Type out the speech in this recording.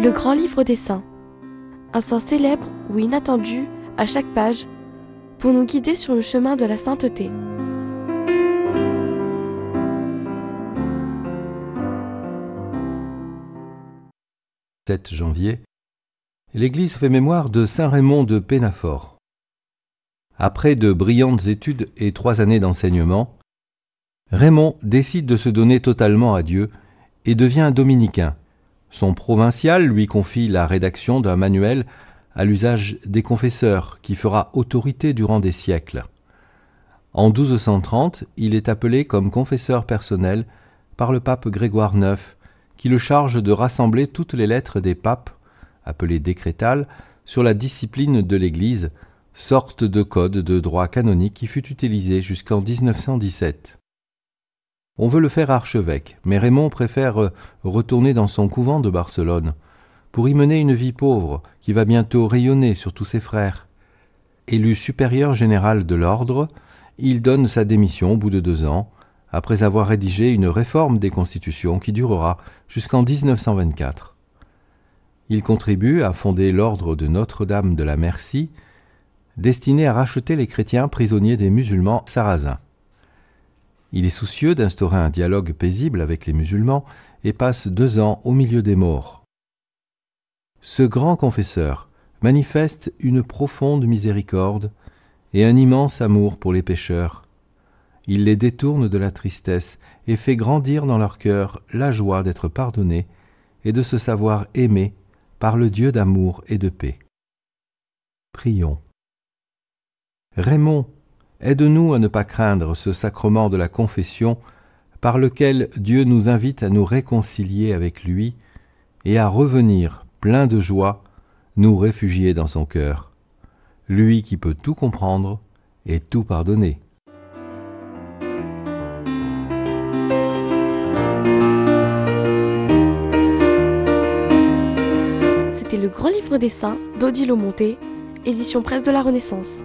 Le grand livre des saints. Un saint célèbre ou inattendu à chaque page pour nous guider sur le chemin de la sainteté. « 7 janvier, l'Église fait mémoire de Saint Raymond de Pénafort. Après de brillantes études et trois années d'enseignement, Raymond décide de se donner totalement à Dieu et devient dominicain. Son provincial lui confie la rédaction d'un manuel à l'usage des confesseurs qui fera autorité durant des siècles. En 1230, il est appelé comme confesseur personnel par le pape Grégoire IX, qui le charge de rassembler toutes les lettres des papes, appelées décrétales, sur la discipline de l'Église, sorte de code de droit canonique qui fut utilisé jusqu'en 1917. On veut le faire archevêque, mais Raymond préfère euh, retourner dans son couvent de Barcelone, pour y mener une vie pauvre qui va bientôt rayonner sur tous ses frères. Élu supérieur général de l'ordre, il donne sa démission au bout de deux ans, après avoir rédigé une réforme des constitutions qui durera jusqu'en 1924. Il contribue à fonder l'ordre de Notre-Dame de la Merci, destiné à racheter les chrétiens prisonniers des musulmans sarrasins. Il est soucieux d'instaurer un dialogue paisible avec les musulmans et passe deux ans au milieu des morts. Ce grand confesseur manifeste une profonde miséricorde et un immense amour pour les pécheurs. Il les détourne de la tristesse et fait grandir dans leur cœur la joie d'être pardonnés et de se savoir aimés par le Dieu d'amour et de paix. Prions. Raymond Aide-nous à ne pas craindre ce sacrement de la confession par lequel Dieu nous invite à nous réconcilier avec lui et à revenir, plein de joie, nous réfugier dans son cœur. Lui qui peut tout comprendre et tout pardonner. C'était le grand livre des saints d'Odile Monté, édition presse de la Renaissance.